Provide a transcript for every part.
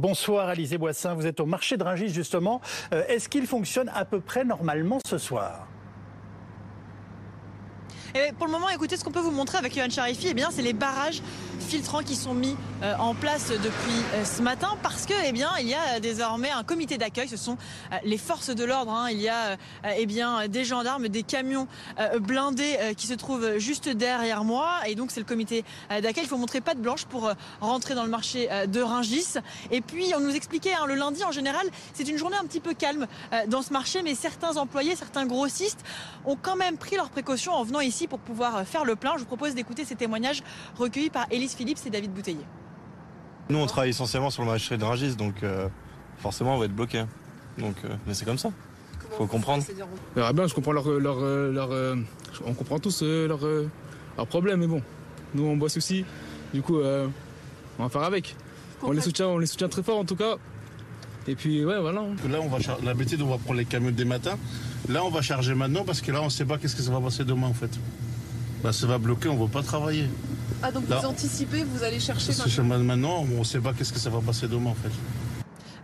Bonsoir Alizé Boissin, vous êtes au marché de Rungis justement. Euh, est-ce qu'il fonctionne à peu près normalement ce soir? Et pour le moment, écoutez, ce qu'on peut vous montrer avec Yohan Charifi, eh bien, c'est les barrages filtrants qui sont mis euh, en place depuis euh, ce matin parce que, eh bien, il y a désormais un comité d'accueil. Ce sont euh, les forces de l'ordre. Hein. Il y a, eh bien, des gendarmes, des camions blindés qui se trouvent juste derrière moi. Et donc, c'est le comité d'accueil. Il faut montrer pas de blanche pour rentrer dans le marché de Ringis. Et puis, on nous expliquait, hein, le lundi, en général, c'est une journée un petit peu calme dans ce marché, mais certains employés, certains grossistes ont quand même pris leurs précautions en venant ici pour pouvoir euh, faire le plein. Je vous propose d'écouter ces témoignages recueillis par Élise Phillips et David Bouteiller. Nous, on travaille essentiellement sur le marché de Rungis, donc euh, forcément, on va être bloqué. Donc, euh, mais c'est comme ça. Faut comprendre. bien, je comprends leur, leur, on comprend tous leurs leur problèmes, mais bon, nous on bosse aussi. Du coup, on va faire avec. On les soutient, on les soutient très fort en tout cas. Et puis ouais, voilà. Là, on va la bêtise, on va prendre les camions des matins. Là, on va charger maintenant parce que là, on ne sait pas qu'est-ce que ça va passer demain en fait. Bah, ça va bloquer, on ne va pas travailler. Ah, donc vous anticipez, vous allez chercher maintenant on ne sait pas qu'est-ce que ça va passer demain en fait.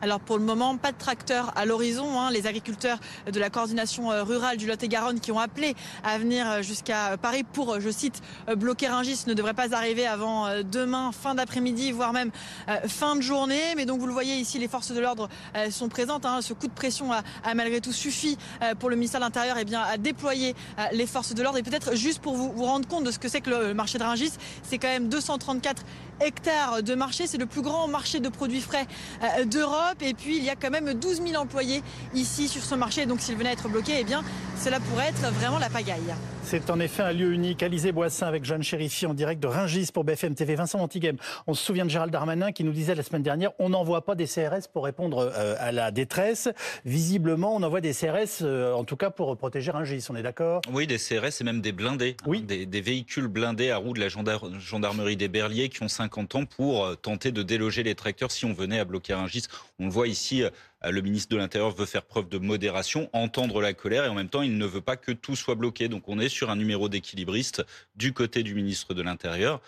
Alors pour le moment, pas de tracteur à l'horizon. Hein. Les agriculteurs de la coordination euh, rurale du Lot-et-Garonne qui ont appelé à venir euh, jusqu'à Paris pour, euh, je cite, bloquer Rungis ne devraient pas arriver avant demain, fin d'après-midi, voire même fin de journée. Mais donc vous le voyez ici, les forces de l'ordre sont présentes. Hein. Ce coup de pression a, malgré tout suffi pour le ministère de l'Intérieur eh bien, à déployer les forces de l'ordre. Et peut-être juste pour vous, vous rendre compte de ce que c'est que le marché de Rungis, c'est quand même 234 hectares de marché. C'est le plus grand marché de produits frais d'Europe. Et puis, il y a quand même 12 000 employés ici sur ce marché. Donc, s'il venait à être bloqué, eh bien, cela pourrait être vraiment la pagaille. C'est en effet un lieu unique. Alizé Boissin avec Jeanne Chérifi en direct de Ringis pour BFM TV. Vincent Antiguem, on se souvient de Gérald Darmanin qui nous disait la semaine dernière on n'envoie pas des CRS pour répondre euh, à la détresse. Visiblement, on envoie des CRS, euh, en tout cas pour protéger Ringis. On est d'accord? Oui, des CRS et même des blindés. Oui. des, des, véhicules blindés à roues de la gendarmerie des Berliers qui ont 50 ans pour euh, tenter de déloger les tracteurs si on venait à bloquer Ringis. On le voit ici, le ministre de l'Intérieur veut faire preuve de modération, entendre la colère et en même temps, il ne veut pas que tout soit bloqué. Donc on est sur un numéro d'équilibriste du côté du ministre de l'Intérieur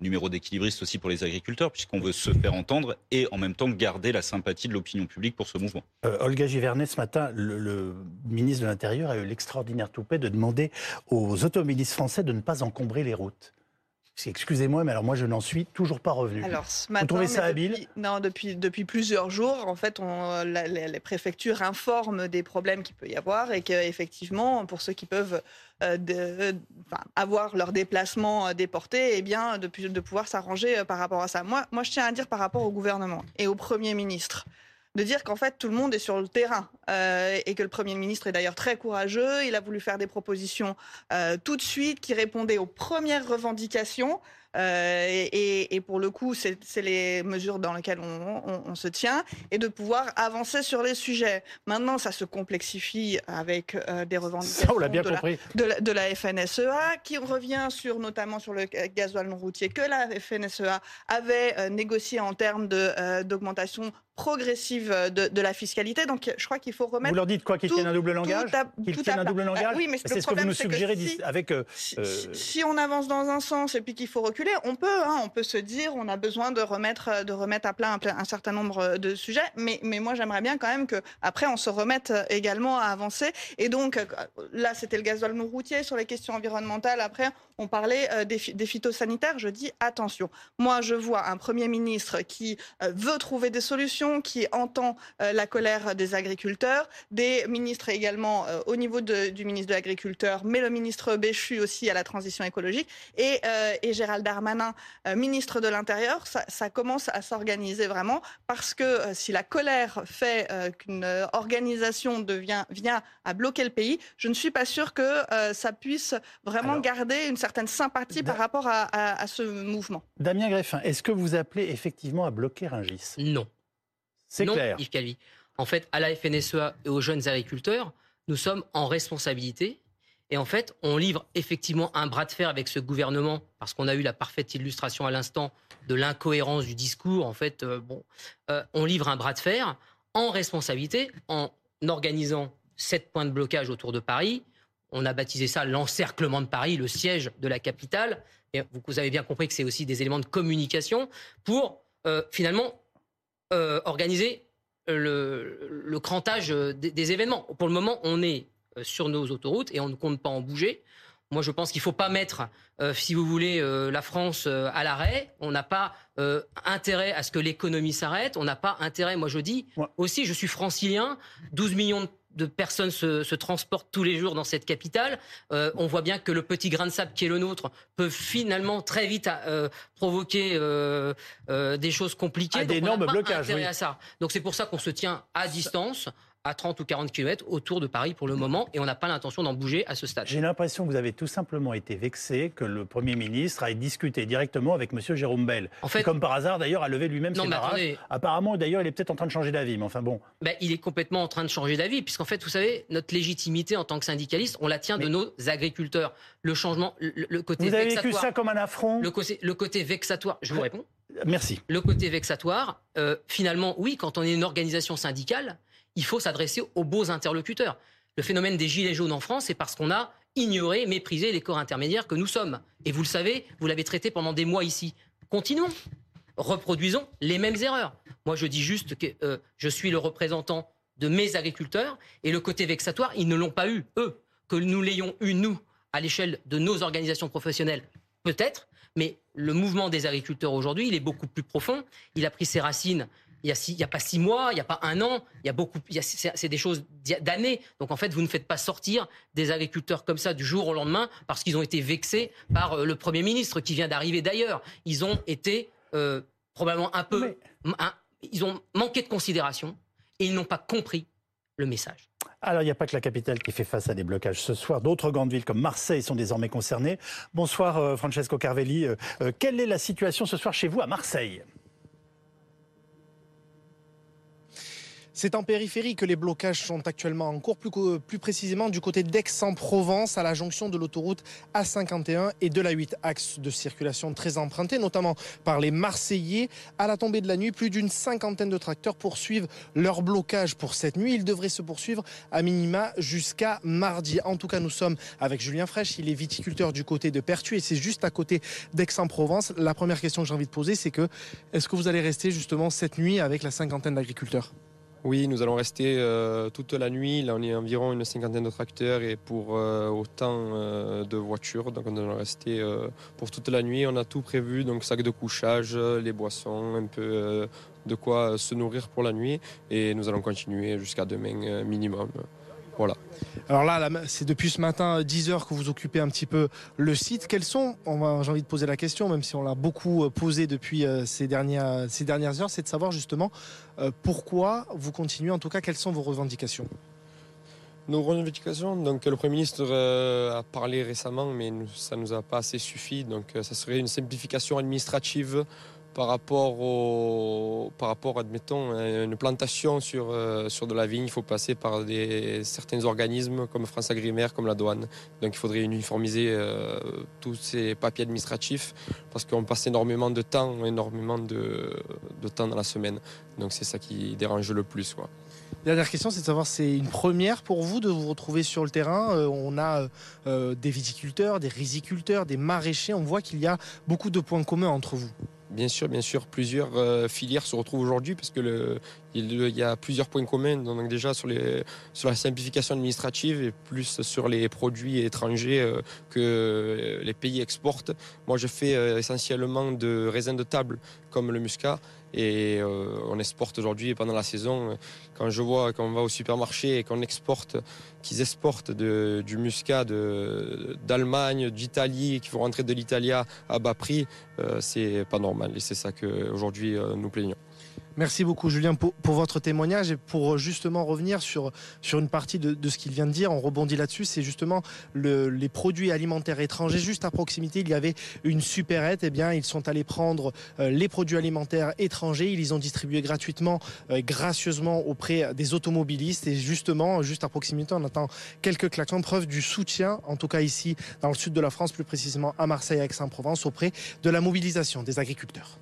numéro d'équilibriste aussi pour les agriculteurs, puisqu'on veut se faire entendre et en même temps garder la sympathie de l'opinion publique pour ce mouvement. Euh, Olga Givernet, ce matin, le, ministre de l'Intérieur a eu l'extraordinaire toupet de demander aux automobilistes français de ne pas encombrer les routes. Excusez-moi, mais alors moi je n'en suis toujours pas revenu. Alors ce matin, Vous trouvez ça habile? Non, depuis, depuis plusieurs jours, en fait, on, les, préfectures informent des problèmes qu'il peut y avoir et qu'effectivement, pour ceux qui peuvent euh, de, avoir leur déplacement euh, déporté, eh bien, de, de pouvoir s'arranger euh, par rapport à ça. Moi, moi, je tiens à dire par rapport au gouvernement et au Premier ministre de dire qu'en fait tout le monde est sur le terrain euh, et que le Premier ministre est d'ailleurs très courageux. Il a voulu faire des propositions euh, tout de suite qui répondaient aux premières revendications. Euh, et, et, pour le coup, c'est les mesures dans lesquelles on, on, on, se tient et de pouvoir avancer sur les sujets. Maintenant, ça se complexifie avec euh, des revendications bien de, compris. La, de, la, de, la, FNSEA qui revient sur notamment sur le gasoil non routier que la FNSEA avait euh, négocié en termes d'augmentation progressive de, de, la fiscalité. Donc, je crois qu'il faut remettre. Vous leur dites quoi Qu'ils tiennent un double langage Qu'ils tiennent un double langage Oui, mais c'est ce que vous nous suggérez si, avec. Si, si, on avance dans un sens et puis qu'il faut reculer, on peut, hein, on peut se dire, on a besoin de remettre, de remettre à plat un, certain nombre de sujets, mais, moi j'aimerais bien quand même que après on se remette également à avancer. Et donc là, c'était le gasoil non routier sur les questions environnementales. Après, on parlait euh, des, phytosanitaires. Je dis attention. Moi, je vois un premier ministre qui euh, veut trouver des solutions, qui entend euh, la colère des agriculteurs, des ministres également au niveau du ministre de l'Agriculture, mais le ministre Béchu aussi à la transition écologique et, et Gérald Darmanin, euh, ministre de l'Intérieur, ça, commence à s'organiser vraiment parce que euh, si la colère fait euh, qu'une organisation devient, vient à bloquer le pays, je ne suis pas sûr que ça puisse vraiment garder une certaine sympathie par rapport à, ce mouvement. Damien Greffin, est-ce que vous appelez effectivement à bloquer Rungis Non. C'est clair. Yves Calvi. En fait, à la FNSEA et aux jeunes agriculteurs, nous sommes en responsabilité et en fait, on livre effectivement un bras de fer avec ce gouvernement, parce qu'on a eu la parfaite illustration à l'instant de l'incohérence du discours. En fait, euh, bon, euh, on livre un bras de fer en responsabilité, en organisant sept points de blocage autour de Paris. On a baptisé ça l'encerclement de Paris, le siège de la capitale. Et vous avez bien compris que c'est aussi des éléments de communication pour euh, finalement organiser le, le crantage des, événements. Pour le moment, on est sur nos autoroutes et on ne compte pas en bouger. Moi, je pense qu'il ne faut pas mettre, si vous voulez, la France à l'arrêt. On n'a pas intérêt à ce que l'économie s'arrête. On n'a pas intérêt, moi je dis, aussi, je suis francilien, 12 millions de de personnes se, transportent tous les jours dans cette capitale. Euh, on voit bien que le petit grain de sable qui est le nôtre peut finalement très vite euh, provoquer euh, des choses compliquées. À d'énormes blocages. À ça. Donc c'est pour ça qu'on se tient à distance à 30 ou 40 km autour de Paris pour le moment et on n'a pas l'intention d'en bouger à ce stade. J'ai l'impression que vous avez tout simplement été vexé que le Premier ministre ait discuté directement avec M. Jérôme Bell. En fait, comme par hasard d'ailleurs a levé lui-même ses barrages. Apparemment d'ailleurs il est peut-être en train de changer d'avis, mais enfin bon. Ben, il est complètement en train de changer d'avis puisqu'en fait vous savez notre légitimité en tant que syndicaliste on la tient de nos agriculteurs. Le changement, le, côté Vous avez vécu ça comme un affront le côté, le côté vexatoire, je vous réponds. Merci. Le côté vexatoire, euh, finalement oui quand on est une organisation syndicale il faut s'adresser aux beaux interlocuteurs. Le phénomène des gilets jaunes en France, c'est parce qu'on a ignoré, méprisé les corps intermédiaires que nous sommes. Et vous le savez, vous l'avez traité pendant des mois ici. Continuons. Reproduisons les mêmes erreurs. Moi, je dis juste que euh, je suis le représentant de mes agriculteurs et le côté vexatoire, ils ne l'ont pas eu, eux. Que nous l'ayons eu, nous, à l'échelle de nos organisations professionnelles, peut-être, mais le mouvement des agriculteurs aujourd'hui, il est beaucoup plus profond. Il a pris ses racines il n'y a, pas six mois, il n'y a pas un an, il y a beaucoup, c'est des choses d'années. Donc en fait, vous ne faites pas sortir des agriculteurs comme ça du jour au lendemain parce qu'ils ont été vexés par euh, le Premier ministre qui vient d'arriver d'ailleurs. Ils ont été euh, probablement un peu, ils ont manqué de considération et ils n'ont pas compris le message. Alors, il n'y a pas que la capitale qui fait face à des blocages ce soir. D'autres grandes villes comme Marseille sont désormais concernées. Bonsoir, euh, Francesco Carvelli. quelle est la situation ce soir chez vous à Marseille? C'est en périphérie que les blocages sont actuellement en cours, plus, précisément du côté d'Aix-en-Provence, à la jonction de l'autoroute A51 et de la 8, axe de circulation très emprunté, notamment par les Marseillais. À la tombée de la nuit, plus d'une cinquantaine de tracteurs poursuivent leur blocage pour cette nuit. Ils devraient se poursuivre à minima jusqu'à mardi. En tout cas, nous sommes avec Julien Fraîche, il est viticulteur du côté de Pertuis et c'est juste à côté d'Aix-en-Provence. La première question que j'ai envie de poser, c'est que est-ce que vous allez rester justement cette nuit avec la cinquantaine d'agriculteurs? Oui, nous allons rester euh, toute la nuit. Là, on est environ une cinquantaine de tracteurs et pour euh, autant euh, de voitures. Donc, on allons rester pour toute la nuit. On a tout prévu, donc sac de couchage, les boissons, un peu de quoi se nourrir pour la nuit. Et nous allons continuer jusqu'à demain minimum. Voilà. Alors là, c'est depuis ce matin 10 heures que vous occupez un petit peu le site. Quels sont, j'ai envie de poser la question, même si on l'a beaucoup euh, posé depuis euh, ces dernières, ces dernières heures, c'est de savoir justement euh, pourquoi vous continuez, en tout cas, quelles sont vos revendications? Nos revendications, donc le Premier ministre a parlé récemment, mais ça ne nous a pas assez suffi. Donc ça serait une simplification administrative par rapport, par rapport admettons, à une plantation sur, euh, sur de la vigne, il faut passer par des, certains organismes comme France Agrimaire, comme la douane. Donc il faudrait uniformiser euh, tous ces papiers administratifs parce qu'on passe énormément de temps, énormément de, de temps dans la semaine. Donc c'est ça qui dérange le plus. Quoi. Dernière question, c'est de savoir, c'est une première pour vous de vous retrouver sur le terrain. Euh, on a des viticulteurs, des riziculteurs, des maraîchers. On voit qu'il y a beaucoup de points communs entre vous. Bien sûr, bien sûr, plusieurs euh, filières se retrouvent aujourd'hui parce que y a plusieurs points communs. Donc déjà sur, la simplification administrative et plus sur les produits étrangers euh, que les pays exportent. Moi, je fais euh, essentiellement de raisins de table comme le muscat et on exporte aujourd'hui pendant la saison. Quand je vois qu'on va au supermarché et qu'on exporte, qu'ils exportent du muscat d'Allemagne, d'Italie, qui vont rentrer de l'Italie à bas prix, c'est pas normal et c'est ça qu'aujourd'hui nous plaignons. Merci beaucoup Julien pour, votre témoignage et pour euh, justement revenir sur, une partie de, ce qu'il vient de dire. On rebondit là-dessus, c'est justement les produits alimentaires étrangers. Juste à proximité, il y avait une supérette. Eh bien, ils sont allés prendre euh, les produits alimentaires étrangers. Ils les ont distribués gratuitement, euh, gracieusement auprès des automobilistes. Et justement, juste à proximité, on attend quelques klaxons, preuve du soutien, en tout cas ici dans le sud de la France, plus précisément à Marseille, Aix-en-Provence, auprès de la mobilisation des agriculteurs.